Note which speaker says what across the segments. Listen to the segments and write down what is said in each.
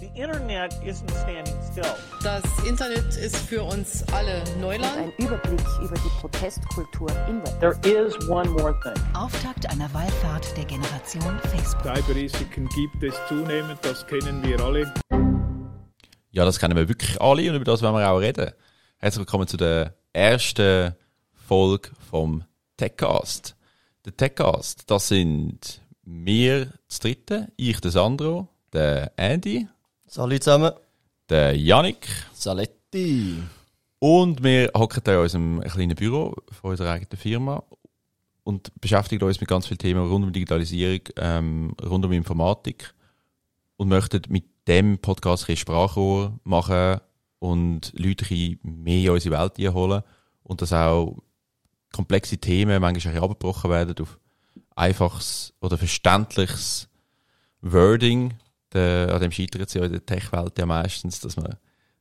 Speaker 1: The internet isn't standing still.
Speaker 2: Das Internet ist für uns alle Neuland.
Speaker 3: Ein Überblick über die Protestkultur im Web.
Speaker 1: There is one more thing.
Speaker 4: Auftakt einer Wallfahrt der Generation Facebook.
Speaker 5: Cyberrisiken gibt es zunehmend, das kennen wir alle.
Speaker 6: Ja, das kennen wir wirklich alle und über das wollen wir auch reden. Herzlich willkommen zu der ersten Folge vom Techcast. Der Techcast, das sind wir das dritte, ich, der Sandro, der Andy,
Speaker 7: Salut zusammen.
Speaker 6: der Yannick
Speaker 7: Saletti.
Speaker 6: und wir hocken da in unserem kleinen Büro von unserer eigenen Firma und beschäftigen uns mit ganz vielen Themen rund um Digitalisierung, ähm, rund um Informatik und möchten mit dem Podcast ein Sprachrohr machen und Leute ein bisschen mehr in unsere Welt einholen und dass auch komplexe Themen manchmal ein bisschen abgebrochen werden auf einfaches oder verständliches Wording. Der, an dem scheitert es ja in der Tech-Welt ja meistens, dass man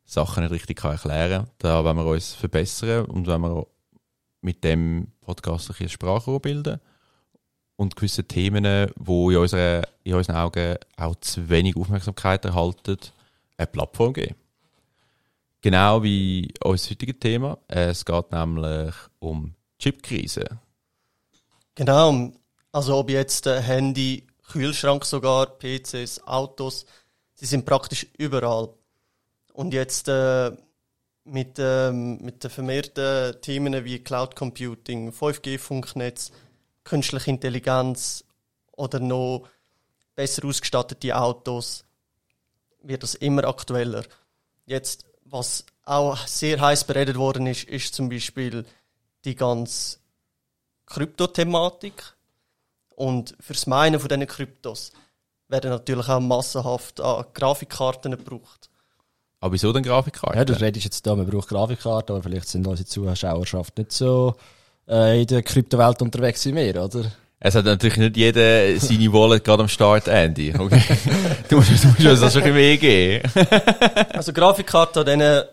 Speaker 6: Sachen nicht richtig kann erklären kann. Da wollen wir uns verbessern und wenn wir mit dem Podcast ein Sprachrohr bilden und gewisse Themen, die in, unserer, in unseren Augen auch zu wenig Aufmerksamkeit erhalten, eine Plattform geben. Genau wie unser heutiges Thema. Es geht nämlich um Chipkrise.
Speaker 7: Genau. Also ob jetzt äh, Handy, Kühlschrank sogar, PCs, Autos, sie sind praktisch überall. Und jetzt äh, mit, ähm, mit den vermehrten Themen wie Cloud Computing, 5G-Funknetz, künstliche Intelligenz oder noch besser ausgestattete Autos, wird das immer aktueller. Jetzt, was auch sehr heiß beredet worden ist, ist zum Beispiel die ganze Kryptothematik. Und fürs Meinen von diesen Kryptos werden natürlich auch massenhaft an Grafikkarten gebraucht.
Speaker 6: Aber wieso denn Grafikkarten?
Speaker 8: Ja, du redest jetzt da, man braucht Grafikkarten, aber vielleicht sind unsere Zuschauerschaft nicht so äh, in der Kryptowelt unterwegs wie wir, oder?
Speaker 6: Es hat natürlich nicht jeder seine Wallet gerade am Start, Andy. Okay. du musst, du musst uns das schon ein bisschen mehr geben.
Speaker 7: Also Grafikkarten an denen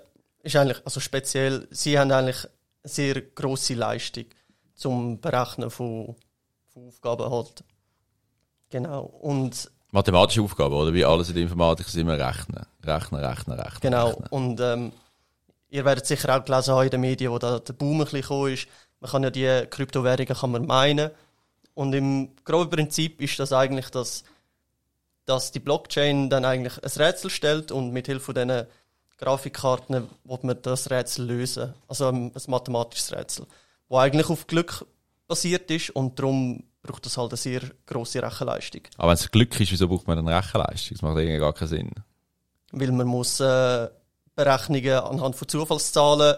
Speaker 7: ist eigentlich, also speziell, sie haben eigentlich eine sehr grosse Leistung zum Berechnen von Aufgaben halt. Genau. Und
Speaker 6: Mathematische Aufgabe, oder? Wie alles in der Informatik ist immer rechnen. Rechnen, rechnen, rechnen.
Speaker 7: Genau.
Speaker 6: Rechnen.
Speaker 7: Und ähm, ihr werdet sicher auch gelesen haben in den Medien, wo da der Boom ein bisschen gekommen ist. Man kann ja die Kryptowährungen kann man meinen. Und im groben Prinzip ist das eigentlich, dass, dass die Blockchain dann eigentlich ein Rätsel stellt und mit Hilfe von diesen Grafikkarten wird man das Rätsel lösen. Also ein, ein mathematisches Rätsel, wo eigentlich auf Glück basiert ist und darum braucht das halt eine sehr grosse Rechenleistung.
Speaker 6: Aber wenn es Glück ist, wieso braucht man dann Rechenleistung? Das macht irgendwie gar keinen Sinn.
Speaker 7: weil man muss äh, Berechnungen anhand von Zufallszahlen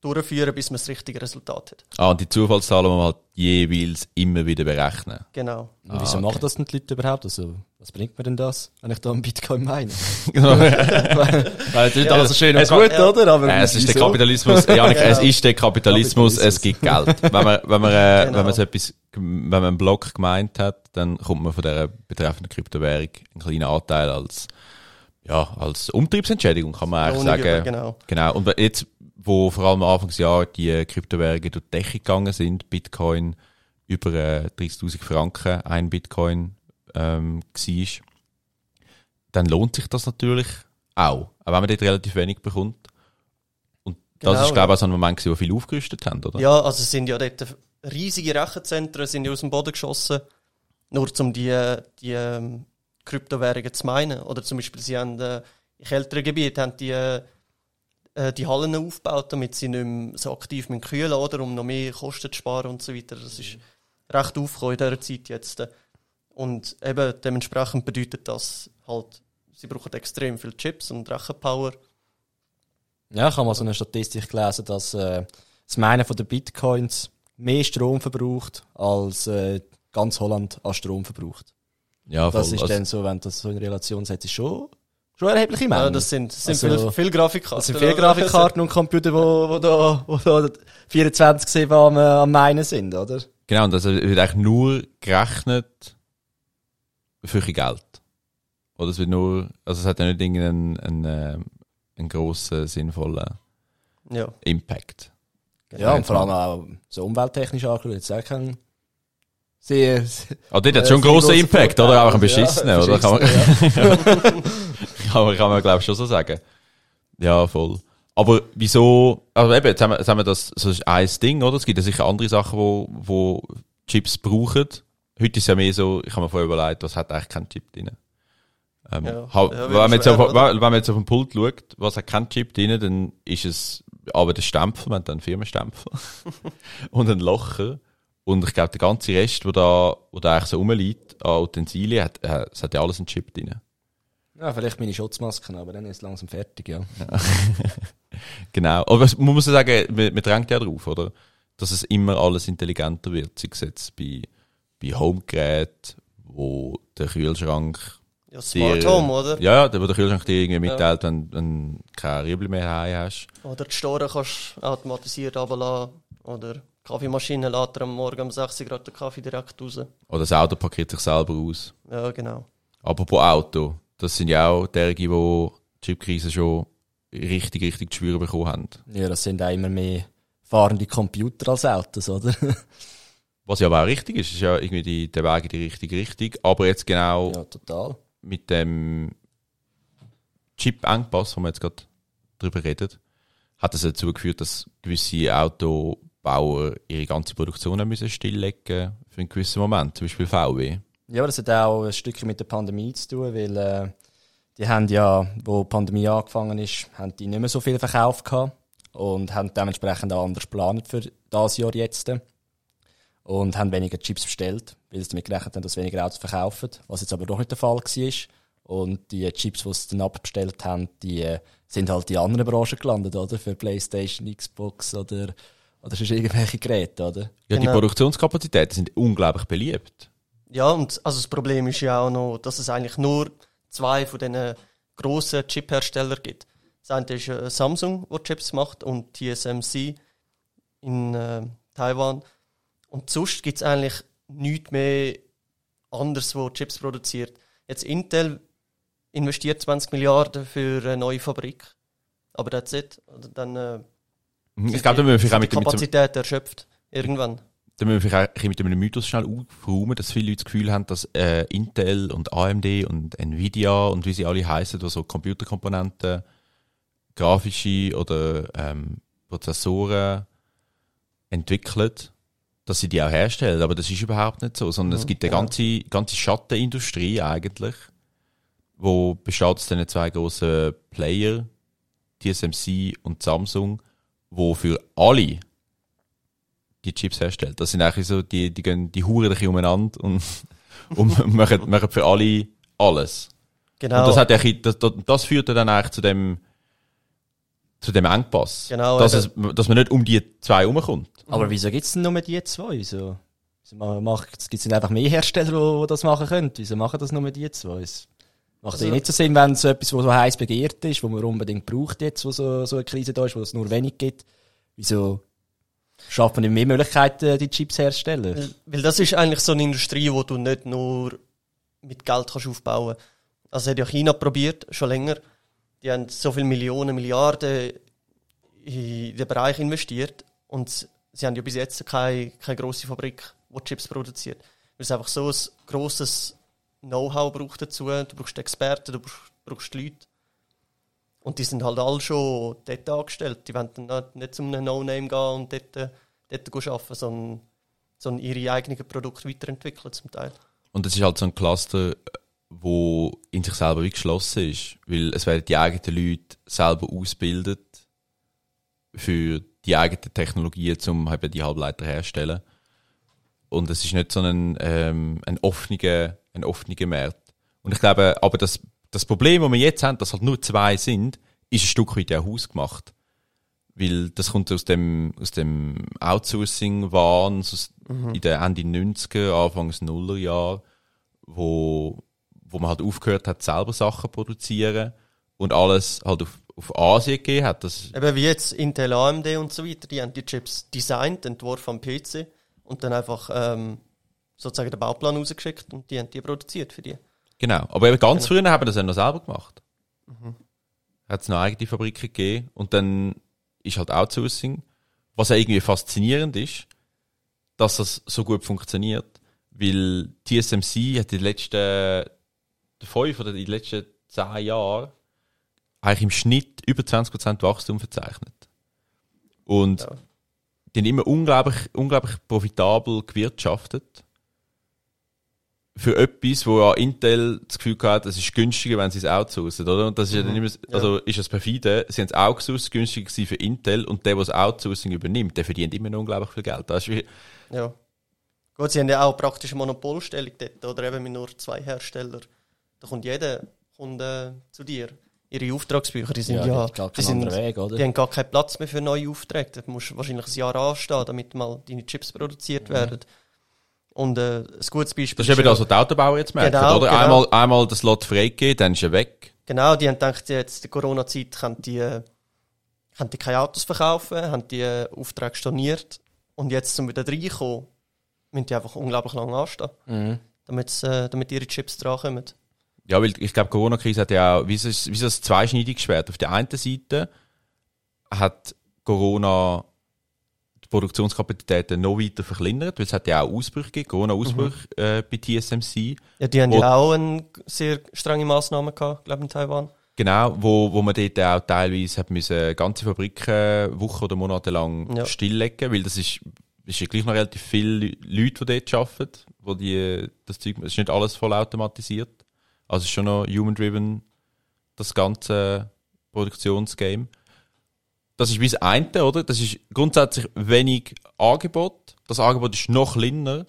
Speaker 7: durchführen, bis man das richtige Resultat hat.
Speaker 6: Ah, und die Zufallszahlen muss man halt jeweils immer wieder berechnen.
Speaker 7: Genau.
Speaker 8: Und wieso
Speaker 6: okay.
Speaker 8: machen das denn die Leute überhaupt? Also, was bringt mir denn das, wenn ich da einen Bitcoin meine?
Speaker 6: Genau.
Speaker 8: Weil das ist alles schön und
Speaker 6: Es-
Speaker 8: gut,
Speaker 7: ja.
Speaker 8: oder? Aber
Speaker 6: Äh, es ist der? Kapitalismus, Janik, es
Speaker 7: Genau.
Speaker 6: ist der Kapitalismus, es gibt Geld. Wenn man, wenn man, äh,
Speaker 7: Genau.
Speaker 6: wenn man so etwas, wenn man einen Block gemeint hat, dann kommt man von der betreffenden Kryptowährung einen kleinen Anteil als, ja, als Umtriebsentschädigung, kann man eigentlich
Speaker 7: Lohn über,
Speaker 6: sagen.
Speaker 7: genau.
Speaker 6: Genau. Und jetzt, wo vor allem am Anfangsjahr die Kryptowährungen durch die Decke gegangen sind, Bitcoin über äh, 30.000 Franken ein Bitcoin ähm, war, dann lohnt sich das natürlich auch. Auch wenn man dort relativ wenig bekommt. Und das
Speaker 7: Genau,
Speaker 6: ist, glaube ich,
Speaker 7: ja.
Speaker 6: auch so ein Moment, gewesen, wo viele aufgerüstet haben, oder?
Speaker 7: Ja, also es sind ja dort riesige Rechenzentren sind ja aus dem Boden geschossen, nur um die, die ähm, Kryptowährungen zu meinen. Oder zum Beispiel, sie haben äh, in kälteren Gebieten haben die, äh, die Hallen aufgebaut, damit sie nicht mehr so aktiv mit kühlen, oder? Um noch mehr Kosten zu sparen und so weiter. Das ist recht aufgekommen in dieser Zeit jetzt. Und eben dementsprechend bedeutet das halt, sie brauchen extrem viel Chips und Rechenpower.
Speaker 8: Ja, ich habe mal so eine Statistik gelesen, dass äh, das Meinen von den Bitcoins mehr Strom verbraucht, als äh, ganz Holland an Strom verbraucht.
Speaker 6: Ja,
Speaker 8: Das
Speaker 6: voll.
Speaker 8: ist
Speaker 6: Also,
Speaker 8: dann so, wenn du das so in Relation setzt, ist schon, schon erhebliche Menge.
Speaker 7: Ja, das sind, das sind
Speaker 8: Also,
Speaker 7: viel, viel Grafikkarten.
Speaker 8: das sind viele? Grafikkarten und Computer, wo, wo da, wo da 24 am, äh, am Meinen sind, oder?
Speaker 6: genau, und das wird eigentlich nur gerechnet für ein bisschen Geld. Oder es wird nur, also es hat ja nicht irgendeinen einen, äh, einen grossen, sinnvollen
Speaker 7: Ja.
Speaker 6: Impact.
Speaker 8: Ja, und vor allem auch so umwelttechnisch angeschaut, jetzt auch kein sehr,
Speaker 6: Ah, dort hat
Speaker 8: Äh,
Speaker 6: schon einen grossen Impact,
Speaker 8: Vorteil.
Speaker 6: oder? Auch ein
Speaker 8: Ja,
Speaker 6: beschissenen, oder? Kann man,
Speaker 8: beschissenen,
Speaker 6: kann man, kann man glaube ich schon so sagen. Ja, voll. Aber wieso, also eben, jetzt haben wir, jetzt haben wir das, so ist ein Ding, oder? Es gibt ja sicher andere Sachen, wo, wo Chips brauchen. Heute ist ja mehr so, ich habe mir vorher überlegt, was hat eigentlich kein Chip drin? Ähm,
Speaker 7: Ja.
Speaker 6: ha-
Speaker 7: Ja,
Speaker 6: wenn, man jetzt
Speaker 7: schwer,
Speaker 6: auf, wenn man jetzt auf dem Pult schaut, was hat kein Chip drin, dann ist es aber der Stempel, man hat dann einen Firmenstempel und ein Locher. Und ich glaube, der ganze Rest, wo da, wo da eigentlich so rumliegt, an Utensilien, hat, äh, es hat ja alles einen Chip drin.
Speaker 8: Ja, vielleicht meine Schutzmasken, aber dann ist es langsam fertig, ja.
Speaker 6: Genau. Aber man muss ja sagen, man, man drängt ja drauf, oder? Dass es immer alles intelligenter wird. Sei es jetzt bei, bei Homegeräten, wo der Kühlschrank
Speaker 7: Ja, Smart
Speaker 6: dir-
Speaker 7: Home, oder?
Speaker 6: Ja, wo der Kühlschrank dir irgendwie mitteilt, wenn, wenn du keine Riebel mehr heim hast.
Speaker 7: Oder die Store kannst du automatisiert runterlassen. Oder die Kaffeemaschine lädt am Morgen um 6 Uhr gerade den Kaffee direkt raus.
Speaker 6: Oder das Auto parkiert sich selber aus.
Speaker 7: Ja, genau.
Speaker 6: Apropos Auto, das sind ja auch derige, die die Chipkrise schon richtig, richtig zu spüren bekommen haben.
Speaker 8: Ja, das sind auch immer mehr fahrende Computer als Autos, oder?
Speaker 6: Was ja aber auch richtig ist, ist ja irgendwie die, der Weg in die richtige Richtung. Aber jetzt genau
Speaker 8: ja, total.
Speaker 6: mit dem Chip-Engpass, wo wir jetzt gerade drüber reden, hat es dazu geführt, dass gewisse Autobauer ihre ganze Produktion müssen stilllegen für einen gewissen Moment, zum Beispiel VW.
Speaker 8: Ja, aber das hat auch ein Stückchen mit der Pandemie zu tun, weil äh, die haben ja, wo die Pandemie angefangen ist, haben die nicht mehr so viel Verkauf gehabt und haben dementsprechend auch anders geplant für das Jahr jetzt und haben weniger Chips bestellt, weil sie damit gerechnet haben, dass weniger Autos verkaufen, was jetzt aber doch nicht der Fall war. Und die Chips, die sie dann abbestellt haben, die äh, sind halt in anderen Branchen gelandet, oder? Für Playstation, Xbox oder, oder sonst irgendwelche Geräte, oder?
Speaker 6: Ja, die
Speaker 7: Genau.
Speaker 6: Produktionskapazitäten sind unglaublich beliebt.
Speaker 7: Ja, und also das Problem ist ja auch noch, dass es eigentlich nur zwei von diesen grossen Chip-Herstellern gibt. Das eine ist äh, Samsung, der Chips macht, und TSMC in äh, Taiwan. Und sonst gibt es eigentlich nichts mehr anderes, wo Chips produziert. Jetzt Intel investiert 20 Milliarden für eine neue Fabrik. Aber that's it. Oder Dann äh,
Speaker 6: Ich glaube, da müssen wir vielleicht auch
Speaker 7: die
Speaker 6: mit,
Speaker 7: Kapazität erschöpft. Irgendwann.
Speaker 6: da müssen wir vielleicht mit einem Mythos schnell aufräumen, dass viele Leute das Gefühl haben, dass äh, Intel und AMD und Nvidia und wie sie alle heißen, die so Computerkomponenten, grafische oder ähm, Prozessoren entwickeln, dass sie die auch herstellen. Aber das ist überhaupt nicht so, sondern es gibt eine ganze, ganze Schattenindustrie eigentlich, wo besteht aus diesen zwei grossen Player, TSMC und Samsung, wo für alle die Chips herstellt. Das sind eigentlich so, die, die gehen, die huren ein bisschen umeinander und, und machen, machen für alle alles.
Speaker 7: Genau.
Speaker 6: Und das hat ja, das, das, führt dann eigentlich zu dem, zu dem Engpass.
Speaker 7: Genau,
Speaker 6: dass, es, dass man nicht um die zwei rumkommt.
Speaker 8: Aber wieso gibt es denn nur die zwei? Wieso? wieso macht- Es gibt einfach mehr Hersteller, die, das machen können. Wieso machen das nur die zwei? Es macht
Speaker 7: Also-
Speaker 8: ja nicht so Sinn, wenn es etwas, was so heiß begehrt ist, wo man unbedingt braucht jetzt, wo so, so eine Krise da ist, wo es nur wenig gibt. Wieso schafft man nicht mehr Möglichkeiten, die Chips herzustellen?
Speaker 7: Weil, weil das ist eigentlich so eine Industrie, wo du nicht nur mit Geld kannst aufbauen kannst. Also hat ja China probiert, schon länger. Die haben so viele Millionen, Milliarden in den Bereich investiert und sie haben ja bis jetzt keine, keine grosse Fabrik, die Chips produziert. Weil es einfach so ein grosses Know-how braucht dazu. Du brauchst Experten, du brauchst, Leute. Und die sind halt alle schon dort angestellt. Die wollen dann nicht, nicht zu einem No-Name gehen und dort, äh, dort arbeiten, sondern, sondern ihre eigenen Produkte weiterentwickeln zum Teil.
Speaker 6: Und das ist halt so ein Cluster, wo in sich selber wie geschlossen ist. Weil es werden die eigenen Leute selber ausgebildet für die eigenen Technologien, um eben die Halbleiter herzustellen. Und es ist nicht so ein, ähm, ein offener, ein offener Markt. Und ich glaube, aber das, das Problem, das wir jetzt haben, dass halt nur zwei sind, ist ein Stück weit auch hausgemacht. Weil das kommt aus dem, aus dem Outsourcing-Wahn aus in den Ende 90er, Anfangs Nullerjahr, wo, wo man halt aufgehört hat, selber Sachen zu produzieren und alles halt auf, auf Asien gegeben hat. Das,
Speaker 7: Eben wie jetzt Intel, AMD und so weiter, die haben die Chips designt, entworfen am PC und dann einfach ähm, sozusagen den Bauplan rausgeschickt und die haben die produziert für die.
Speaker 6: genau. Aber eben ganz früher haben wir das ja noch selber gemacht. Hat es noch eigene Fabriken gegeben und dann ist halt Outsourcing, was ja irgendwie faszinierend ist, dass das so gut funktioniert, weil TSMC hat die letzten fünf oder die letzten zehn Jahre eigentlich im Schnitt über 20% Wachstum verzeichnet. Und
Speaker 7: Ja.
Speaker 6: die haben immer unglaublich, unglaublich profitabel gewirtschaftet. Für etwas, wo ja Intel das Gefühl hat, es ist günstiger, wenn sie es outsourcen, oder? Und das ist ja dann immer, also ist das perfide. Sie haben es outsourced, günstiger gewesen für Intel, und der, der das Outsourcing übernimmt, der verdient immer noch unglaublich viel Geld. Das ist
Speaker 7: Ja. Gut, sie haben ja auch praktisch eine Monopolstellung dort, oder eben mit nur zwei Herstellern. Da kommt jeder kommt, äh, zu dir. Ihre Auftragsbücher, die sind ja,
Speaker 8: ja, gar
Speaker 7: die, sind,
Speaker 8: Weg, oder?
Speaker 7: die haben gar keinen Platz mehr für neue Aufträge. Da musst du wahrscheinlich ein Jahr anstehen, damit mal deine Chips produziert werden. Und äh, ein gutes Beispiel
Speaker 6: das ist eben das, was die Autobauer jetzt merken,
Speaker 7: Genau,
Speaker 6: oder?
Speaker 7: genau.
Speaker 6: Einmal, einmal das Lot freigegeben, dann ist er weg.
Speaker 7: Genau, die haben gedacht, jetzt in der Corona-Zeit können die, äh, können die keine Autos verkaufen, haben die äh, Aufträge storniert. Und jetzt, um wieder reinkommen, müssen die einfach unglaublich lange anstehen,
Speaker 8: Mhm.
Speaker 7: damit, äh, damit ihre Chips drankommen.
Speaker 6: Ja, weil ich glaube, Corona-Krise hat ja auch, wie so wie ein zweischneidiges Schwert. Auf der einen Seite hat Corona die Produktionskapazitäten noch weiter verkleinert, weil es hat ja auch Ausbrüche gegeben, Corona-Ausbrüche äh, bei TSMC.
Speaker 7: Ja, die haben ja auch eine sehr strenge Massnahmen gehabt, glaube ich, in Taiwan.
Speaker 6: Genau, wo, wo man dort auch teilweise hat müssen ganze Fabriken Wochen oder Monate lang
Speaker 7: Ja.
Speaker 6: stilllegen, weil das ist, ist ja gleich noch relativ viele Leute, die dort arbeiten, wo die, das Zeug, es ist nicht alles voll automatisiert. Also ist schon noch human-driven, das ganze Produktionsgame. Das ist wie das eine, oder? Das ist grundsätzlich wenig Angebot. Das Angebot ist noch kleiner.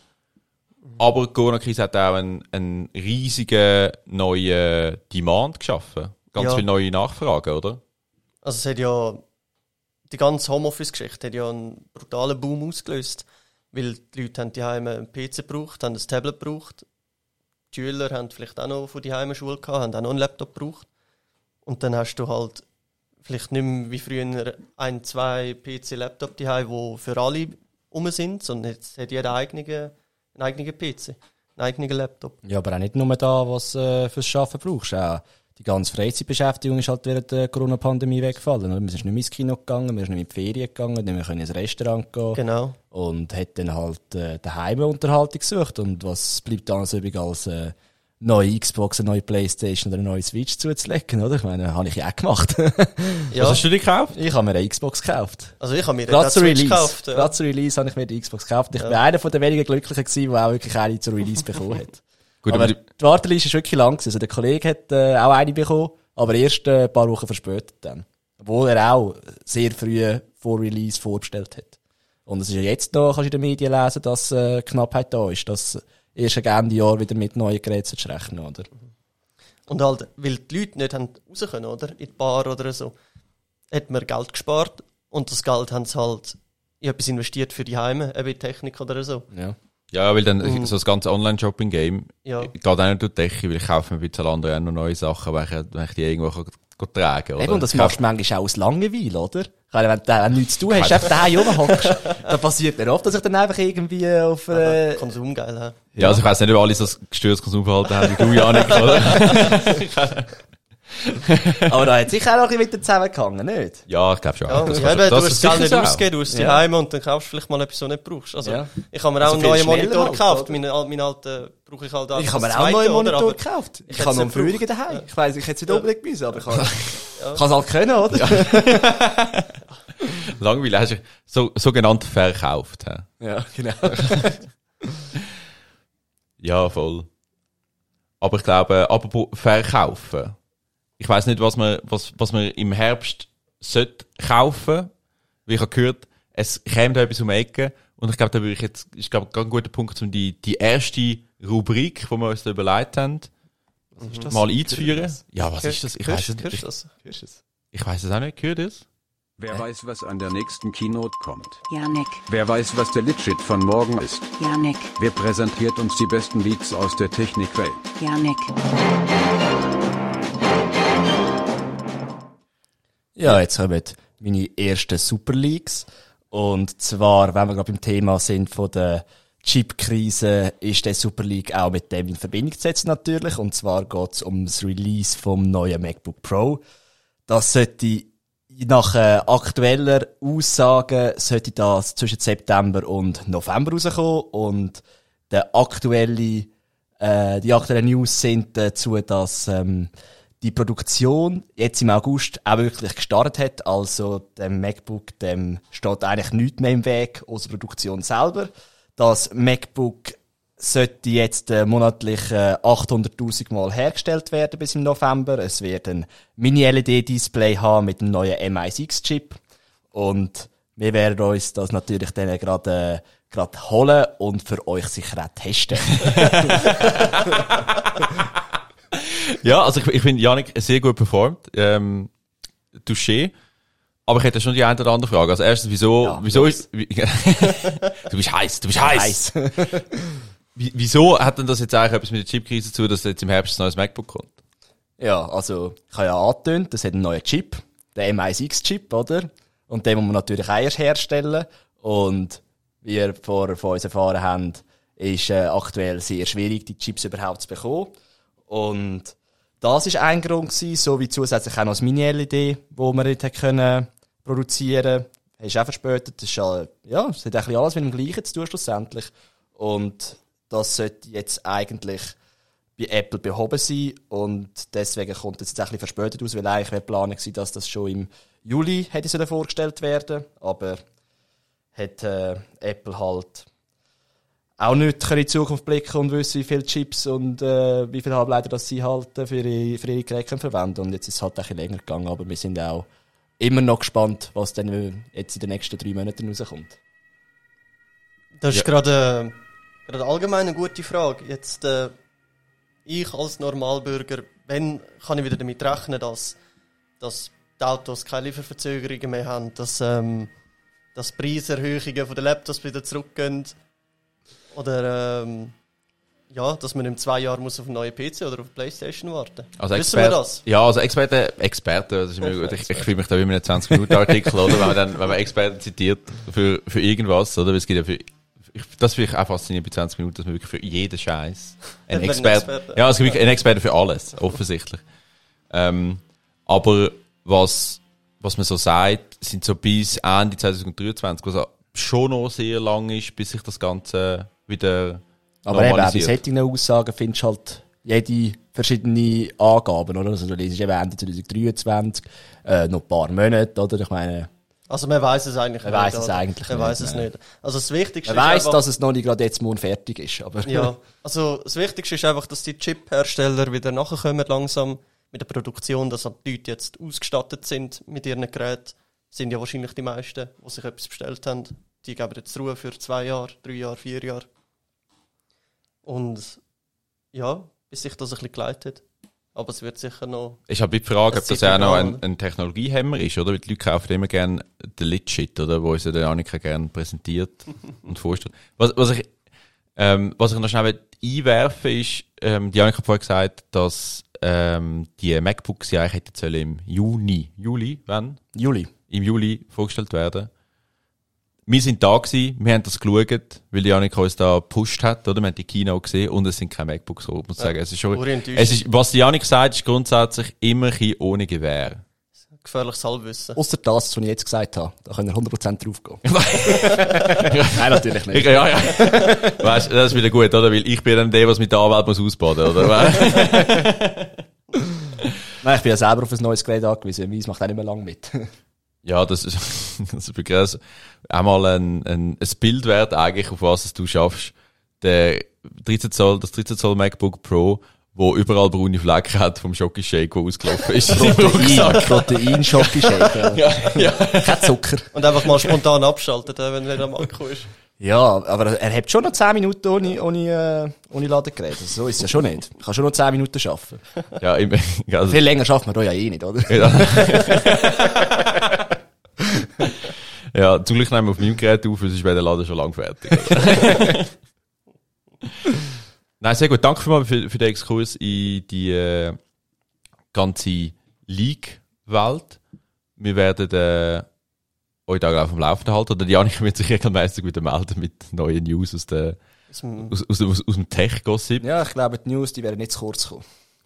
Speaker 6: Aber die Corona-Krise hat auch einen, einen riesigen neuen Demand geschaffen. Ganz
Speaker 7: Ja.
Speaker 6: viele neue Nachfragen, oder?
Speaker 7: Also es hat ja, die ganze Homeoffice-Geschichte hat ja einen brutalen Boom ausgelöst, weil die Leute haben die Heime einen PC gebraucht, haben ein Tablet gebraucht. Die Schüler haben vielleicht auch noch von die Heimschule gehabt, haben auch noch einen Laptop gebraucht. Und dann hast du halt vielleicht nicht mehr wie früher ein, zwei PC-Laptop die die für alle um sind, sondern jetzt hat jeder eigene, einen eigenen PC, einen eigenen Laptop.
Speaker 8: Ja, aber auch nicht nur da, was äh, fürs Arbeiten brauchst. Auch die ganze Freizeitbeschäftigung ist halt während der Corona-Pandemie weggefallen. Wir sind nicht mehr ins Kino gegangen, wir sind nicht mehr in die Ferien gegangen, nicht mehr können ins Restaurant gehen.
Speaker 7: Genau.
Speaker 8: Und hat dann halt äh, daheim Unterhaltung gesucht. Und was bleibt dann so übrig als äh, neue Xbox, eine neue Playstation oder eine neue Switch zuzulegen, oder? Ich meine, habe ich ja auch gemacht.
Speaker 7: Ja,
Speaker 6: Was hast du dir gekauft?
Speaker 8: ich habe mir eine Xbox gekauft.
Speaker 7: also ich habe mir
Speaker 8: zur
Speaker 7: Switch
Speaker 8: Release.
Speaker 7: gekauft. Ja.
Speaker 8: Gerade zur Release habe ich mir die Xbox gekauft. Ich bin einer von den wenigen Glücklichen gewesen, der auch wirklich eine zur Release bekommen hat.
Speaker 6: Gut,
Speaker 8: aber
Speaker 6: aber
Speaker 8: die
Speaker 6: die,
Speaker 8: Warteliste ist wirklich lang gewesen. Also der Kollege hat äh, auch eine bekommen, aber erst äh, ein paar Wochen verspätet dann. Obwohl er auch sehr früh vor Release vorbestellt hat. Und es ist ja jetzt noch, kannst du in den Medien lesen, dass äh, Knappheit da ist, dass erst gegen Ende Jahr wieder mit neuen Geräten zu rechnen, oder?
Speaker 7: Und halt, weil die Leute nicht haben raus können, oder? In die Bar oder so, hat man Geld gespart und das Geld haben sie halt in etwas investiert für die Heime, eben in Technik oder so.
Speaker 8: Ja.
Speaker 6: Ja, weil dann
Speaker 7: Mhm.
Speaker 6: so das ganze Online-Shopping-Game
Speaker 7: Ja.
Speaker 6: geht auch nicht durch die Decke, weil ich kaufe mir bei Zalando auch noch neue Sachen, wenn ich, wenn ich die irgendwo kann, tragen kann.
Speaker 8: Eben, und das machst du manchmal auch aus Langeweile, oder? Ich meine, wenn du wenn du nichts zu tun hast, einfach daheim rumhockst, dann passiert mir oft, dass ich dann einfach irgendwie auf, äh,
Speaker 7: Konsum geil haben.
Speaker 6: Ja, also ich weiss nicht, ob alle so ein gestörtes Konsumverhalten haben wie du, Janik, oder?
Speaker 8: aber da hat sicher auch noch ein bisschen mit zusammengehangen, nicht?
Speaker 6: Ja, ich glaube schon.
Speaker 7: Ja,
Speaker 6: Das
Speaker 7: ja, eben, du
Speaker 6: das
Speaker 7: hast das Geld
Speaker 6: sicher
Speaker 7: nicht
Speaker 6: so auch.
Speaker 7: ausgeben, du hast die
Speaker 8: Ja.
Speaker 7: Heime und dann kaufst du vielleicht mal etwas, was du nicht brauchst. Also,
Speaker 8: Ja.
Speaker 7: ich habe mir auch
Speaker 8: Also
Speaker 7: einen neuen Monitor
Speaker 8: halt,
Speaker 7: gekauft.
Speaker 8: oder?
Speaker 7: Meinen meinen alten brauche ich halt
Speaker 8: Ich habe mir auch einen neuen
Speaker 7: oder?
Speaker 8: Monitor
Speaker 7: Aber
Speaker 8: gekauft. Ich
Speaker 7: hätte
Speaker 8: habe noch einen
Speaker 7: es gebraucht.
Speaker 8: daheim. Ich weiss, ich hätte es nicht unbedingt müssen, aber ich kann, kann es halt können, oder?
Speaker 6: Langweilig hast du so, sogenannt verkauft. hä?
Speaker 8: Ja, genau.
Speaker 6: Ja, voll. Aber ich glaube, apropos verkaufen. Ich weiß nicht, was man, was, was man im Herbst sollte kaufen. Wie ich habe gehört, es käme da etwas um die Ecke. Und ich glaube, da würde ich jetzt, ist glaube ein guter Punkt, um die, die erste Rubrik, die wir uns da überlegt haben, mal einzuführen. Ja, was ist das? Ich weiß es nicht. Ich,
Speaker 7: das?
Speaker 6: ich weiß es auch nicht. Gehört es?
Speaker 9: Wer weiß, was an der nächsten Keynote kommt?
Speaker 4: Janik,
Speaker 9: Wer weiß, was der Litshit von morgen ist?
Speaker 4: Janik,
Speaker 9: Wer präsentiert uns die besten Leaks aus der Technikwelt?
Speaker 4: Janik.
Speaker 8: Ja, jetzt kommen meine ersten Super Leagues. Und zwar, wenn wir gerade beim Thema sind von der Chip-Krise, ist der Super League auch mit dem in Verbindung zu setzen natürlich. Und zwar geht es um das Release vom neuen MacBook Pro. Das sollte nach äh, aktueller Aussage sollte das zwischen September und November rauskommen. Und der aktuelle, äh, die aktuellen News sind dazu, dass ähm, die Produktion jetzt im August auch wirklich gestartet hat. Also dem MacBook, dem steht eigentlich nichts mehr im Weg, außer Produktion selber. Das MacBook sollte jetzt äh, monatlich äh, 800.000 Mal hergestellt werden bis im November. Es wird ein Mini-LED-Display haben mit einem neuen MI6-Chip. Und wir werden uns das natürlich dann gerade äh, gerade holen und für euch sicher auch testen.
Speaker 6: Ja, also ich, ich finde, Janik sehr gut performt. Ähm, Touché. Aber ich hätte schon die eine oder andere Frage. Also erstens, wieso,
Speaker 8: Ja,
Speaker 6: wieso ist, wie, du bist heiß, du bist heiß. Wie- Wieso hat denn das jetzt eigentlich etwas mit der Chipkrise zu, dass jetzt im Herbst ein neues MacBook kommt?
Speaker 8: Ja, also, ich habe ja angetönt, das hat einen neuen Chip, der MI6-Chip, oder? Und den muss man natürlich auch erst herstellen. Und wie wir vorher von uns erfahren haben, ist äh, aktuell sehr schwierig, die Chips überhaupt zu bekommen. Und das ist ein Grund gewesen, sowie zusätzlich auch noch das Mini-LED, wo wir nicht können produzieren. Ist auch verspätet. Das ist ja, ja, es hat bisschen alles mit dem Gleichen zu tun, schlussendlich. Und das sollte jetzt eigentlich bei Apple behoben sein und deswegen kommt es jetzt ein bisschen verspätet aus, weil eigentlich wäre die Planung gewesen, dass das schon im Juli hätte vorgestellt werden, aber hat äh, Apple halt auch nicht können in die Zukunft blicken und wissen, wie viele Chips und äh, wie viele Halbleiter das sie halt äh, für ihre, für ihre Geräte verwenden und jetzt ist es halt ein bisschen länger gegangen, aber wir sind auch immer noch gespannt, was dann äh, jetzt in den nächsten drei Monaten rauskommt.
Speaker 7: Das ist
Speaker 6: Ja.
Speaker 7: gerade, äh, gerade allgemein eine gute Frage. Jetzt, äh, ich als Normalbürger, wenn kann ich wieder damit rechnen, dass, dass die Autos keine Lieferverzögerungen mehr haben, dass, ähm, dass Preiserhöhungen von den Laptops wieder zurückgehen oder ähm, ja, dass man in zwei Jahren muss auf einen neuen PC oder auf Playstation warten.
Speaker 6: Also
Speaker 7: Wissen wir
Speaker 6: Experte,
Speaker 7: das?
Speaker 6: ja, also Experte, Experte, das ist immer gut. Ich, ich fühle mich da wie in einem 20-Minuten-Artikel, oder? Wenn man dann, wenn man Experten zitiert für, für irgendwas, oder? Weil es gibt ja für, ich, das finde ich auch faszinierend bei 20 Minuten, dass man wirklich für jeden Scheiß einen
Speaker 7: Einen
Speaker 6: Experte,
Speaker 7: Experten.
Speaker 6: ja, es gibt wirklich einen Experte für alles, offensichtlich. Ähm, aber was, was man so sagt, sind so bis Ende 2023, was schon noch sehr lang ist, bis sich das Ganze wieder
Speaker 8: Aber eben, auch bei solchen Aussagen findest du halt jede verschiedene Angaben, oder? Also du liest eben Ende 2023, äh, noch ein paar Monate, oder? Ich meine,
Speaker 7: Also man weiß es eigentlich
Speaker 8: Man
Speaker 7: nicht.
Speaker 8: weiss es eigentlich
Speaker 7: man
Speaker 8: nicht,
Speaker 7: weiß es nicht. Also das Wichtigste
Speaker 8: man
Speaker 7: einfach,
Speaker 8: dass es noch nicht gerade jetzt morgen fertig ist, aber
Speaker 7: Ja, also das Wichtigste ist einfach, dass die Chip-Hersteller wieder nachkommen langsam mit der Produktion, dass halt die Leute jetzt ausgestattet sind mit ihren Geräten. Sind ja wahrscheinlich die meisten, die sich etwas bestellt haben. Die geben jetzt Ruhe für zwei Jahre, drei Jahre, vier Jahre. Und ja, bis sich das ein bisschen geleitet. Aber es wird sicher noch...
Speaker 6: Ist halt die Frage, ob das auch noch ein, ein Technologiehemmer ist, oder? Weil die Leute kaufen immer gerne den Lit-Shit, oder? Wo uns ja der Annika gerne präsentiert und vorstellt. Was, was ich, ähm, was ich noch schnell einwerfen ist, ähm, die Annika hat vorher gesagt, dass, ähm, die MacBooks ja eigentlich hätten sollen im Juni, Juli, wann?
Speaker 8: Juli.
Speaker 6: Im Juli vorgestellt werden. Wir sind da gewesen, wir haben das geschaut, weil die Annika uns da gepusht hat, oder? Wir haben die Kino gesehen und es sind keine MacBooks, so, muss ich sagen. Es ist schon, es ist, was die Annika sagt, ist grundsätzlich immer ein bisschen ohne Gewehr.
Speaker 7: gefährliches Halbwissen.
Speaker 8: Außer das, was ich jetzt gesagt habe. Da können wir 100% drauf gehen. Nein, natürlich nicht.
Speaker 6: Ich, ja, ja. weißt, das ist wieder gut, oder? Weil ich bin dann der, was mit der Anwalt muss ausbaden, oder?
Speaker 8: Nein, ich bin ja selber auf ein neues Gerät angewiesen. Weiss macht auch nicht mehr lang mit.
Speaker 6: Ja, das ist, das ist wirklich also, einmal ein, ein, ein Bild wert eigentlich, auf was es du schaffst. Der 13 Zoll, das 13 Zoll MacBook Pro, wo überall braune Flecken hat vom Schoki-Shake, der ausgelaufen ist.
Speaker 8: Protein, Protein, Schoki-Shake.
Speaker 6: ja, ja.
Speaker 8: Kein Zucker.
Speaker 7: Und einfach mal spontan abschalten, äh, wenn er am Akku ist.
Speaker 8: Ja, aber er hat schon noch 10 Minuten ohne, ohne, äh, ohne Ladegerät. Also so ist es ja schon nicht. Ich kann schon noch 10 Minuten arbeiten.
Speaker 6: ja, immer, also,
Speaker 8: Viel länger schafft man da ja eh nicht, oder?
Speaker 6: Ja. Ja, zum Glück nehmen wir auf meinem Gerät auf, sonst wäre der Laden schon lang fertig. Nein, sehr gut. Danke für, für den Exkurs in die äh, ganze League-Welt. Wir werden äh, euch da auf dem Laufenden halten. Oder Janik wird sich regelmäßig wieder melden mit neuen News aus, der,
Speaker 7: Aus dem-
Speaker 6: aus, aus, aus, aus dem Tech-Gossip.
Speaker 8: Ja, ich glaube, die News, die werden nicht zu kurz kommen.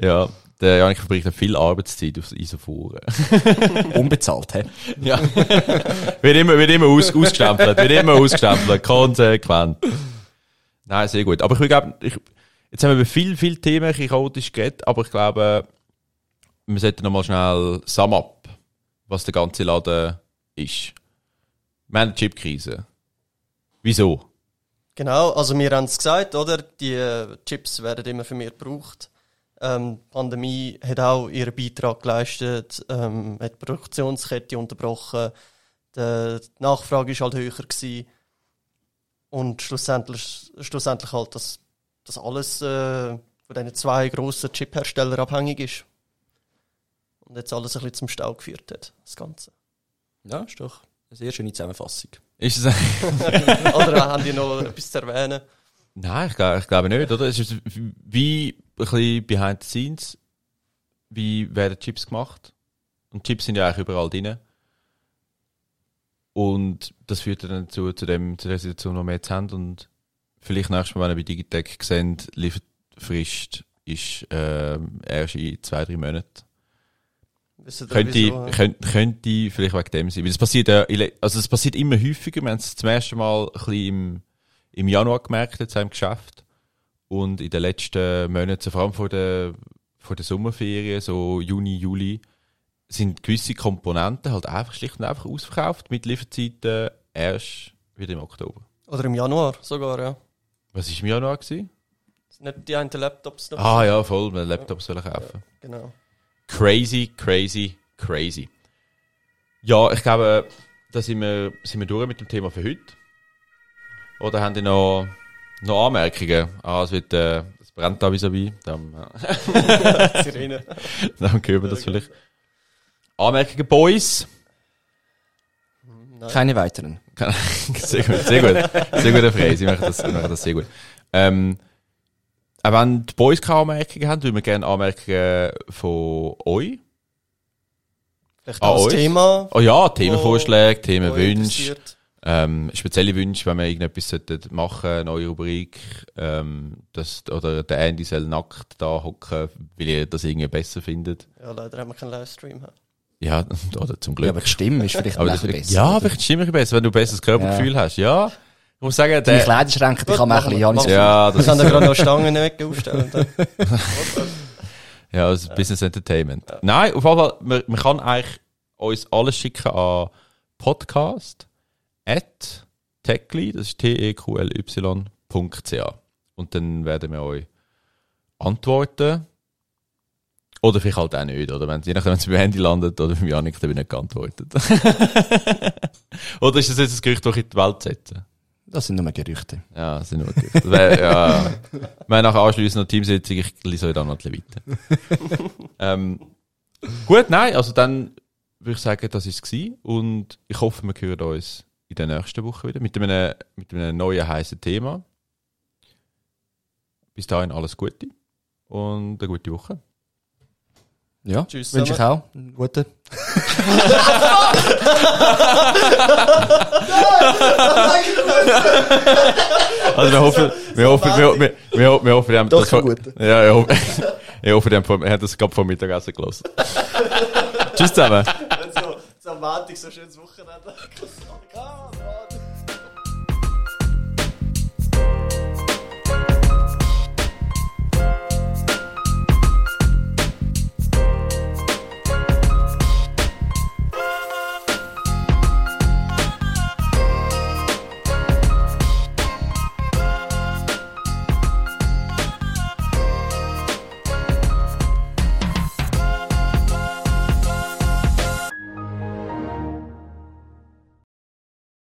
Speaker 6: ja, der Janik verbringt viel Arbeitszeit auf Isoforen.
Speaker 8: Unbezahlt, hä?
Speaker 6: Ja. wird immer, wird immer aus, ausgestempelt, wird immer ausgestempelt, konsequent. Nein, sehr gut. Aber ich glaube, ich, Jetzt haben wir über viele, viele Themen ein bisschen chaotisch geredet, aber ich glaube, wir sollten nochmal schnell sum up, was der ganze Laden ist. Wir haben eine Chipkrise. Wieso?
Speaker 7: Genau, also wir haben es gesagt, oder? Die Chips werden immer für mehr gebraucht. Ähm, die Pandemie hat auch ihren Beitrag geleistet, ähm, hat die Produktionskette unterbrochen, die, Nachfrage ist halt höher gewesen. Und schlussendlich, schlussendlich halt, dass, dass alles äh, von diesen zwei grossen Chip-Herstellern abhängig ist. Und jetzt alles ein bisschen zum Stau geführt hat, das Ganze.
Speaker 8: Ja, ist doch eine sehr schöne Zusammenfassung.
Speaker 6: Ist es
Speaker 7: Oder haben die noch etwas zu erwähnen?
Speaker 6: Nein, ich, glaube- ich glaube nicht, oder? Es ist wie bisschen behind the scenes. Wie werden Chips gemacht? Und Chips sind ja eigentlich überall drin. Und das führt dann dazu, zu, dem, zu der Situation, die wir jetzt haben. Und vielleicht nächstes Mal, wenn ihr bei Digitec seht, Lieferfrist ist ähm, erst in zwei, drei Monaten. Könnte, könnte, könnte vielleicht wegen dem sein. Weil es passiert, also es passiert immer häufiger. Wir haben es zum ersten Mal ein bisschen im, im Januar gemerkt, jetzt im Geschäft. Und in den letzten Monaten, vor allem vor der, vor der Sommerferien, so Juni, Juli, sind gewisse Komponenten halt einfach schlicht und einfach ausverkauft mit Lieferzeiten erst wieder im Oktober.
Speaker 7: Oder im Januar sogar, ja.
Speaker 6: Was war im Januar? Gewesen?
Speaker 7: Nicht die einen Laptops noch?
Speaker 6: Ah ja, voll, wir Laptops wollen kaufen.
Speaker 7: Genau.
Speaker 6: Crazy, crazy, crazy. Ja, ich glaube, da sind wir, sind wir durch mit dem Thema für heute. Oder haben die noch, noch Anmerkungen? Ah, es wird, äh, es brennt da vis-à-vis. Dann, äh,
Speaker 7: Sirene.
Speaker 6: dann hören wir das vielleicht. Anmerkungen, Boys?
Speaker 7: Nein.
Speaker 8: Keine weiteren.
Speaker 6: sehr gut, sehr gut. Sehr gute Phrase, ich mache das, ich mache das sehr gut. Ähm, auch wenn die Boys keine Anmerkungen haben, würden wir gerne Anmerkungen von euch.
Speaker 7: Vielleicht
Speaker 6: Ah,
Speaker 7: auch das
Speaker 6: uns?
Speaker 7: Thema.
Speaker 6: Oh ja, Themenvorschläge, Themenwünsche. Ähm, spezielle Wünsche, wenn wir irgendetwas sollten machen, eine neue Rubrik, ähm, das, oder der Andy soll nackt da hocken, weil ihr das irgendwie besser findet.
Speaker 7: Ja, leider haben wir keinen Livestream. hä?
Speaker 6: Ja, oder zum
Speaker 8: Ja,
Speaker 6: Glück.
Speaker 8: aber die Stimme ist vielleicht
Speaker 6: Aber
Speaker 8: ein
Speaker 6: das
Speaker 8: besser.
Speaker 6: ja, vielleicht stimmt besser, wenn du ein besseres Körpergefühl hast. Ja, ich muss sagen,
Speaker 8: Die
Speaker 6: der,
Speaker 8: Kleiderschränke, die kann man ein bisschen
Speaker 7: wir.
Speaker 8: ja, nicht
Speaker 6: ja,
Speaker 7: Wir können
Speaker 6: das
Speaker 7: da gerade noch Stangen weg aufstellen.
Speaker 6: Ja, das ist Business Entertainment. Nein, auf jeden Fall, man, man kann eigentlich uns alles schicken an podcast at techly, das ist t-e-q-l-y.ch. Und dann werden wir euch antworten. Oder vielleicht halt auch nicht, oder wenn je nachdem, wenn es beim Handy landet oder beim Janik, dann wird nicht geantwortet. oder ist das jetzt ein Gerücht, das ich in die Welt setze?
Speaker 8: Das sind nur Gerüchte.
Speaker 6: Ja, das sind nur Gerüchte. Wär, ja. Wir haben nachher anschliessend noch Teamsitzung, ich lese euch dann noch ein bisschen weiter. ähm, gut, nein, also dann würde ich sagen, das war es und ich hoffe, wir hören uns in der nächsten Woche wieder mit einem, mit einem neuen heißen Thema. Bis dahin alles Gute und eine gute Woche.
Speaker 8: Ja,
Speaker 7: Tschüss
Speaker 8: wünsche ich auch. Einen guten.
Speaker 6: Also wir hoffen, wir hoffen, wir, wir, wir, hoffen, wir hoffen, wir haben das vor, ja, ich hoffe, ich hoffe, wir haben wir haben das gerade vor Mittagessen gelassen. Tschüss zusammen.
Speaker 7: so, so am Montag so schönes Wochenende.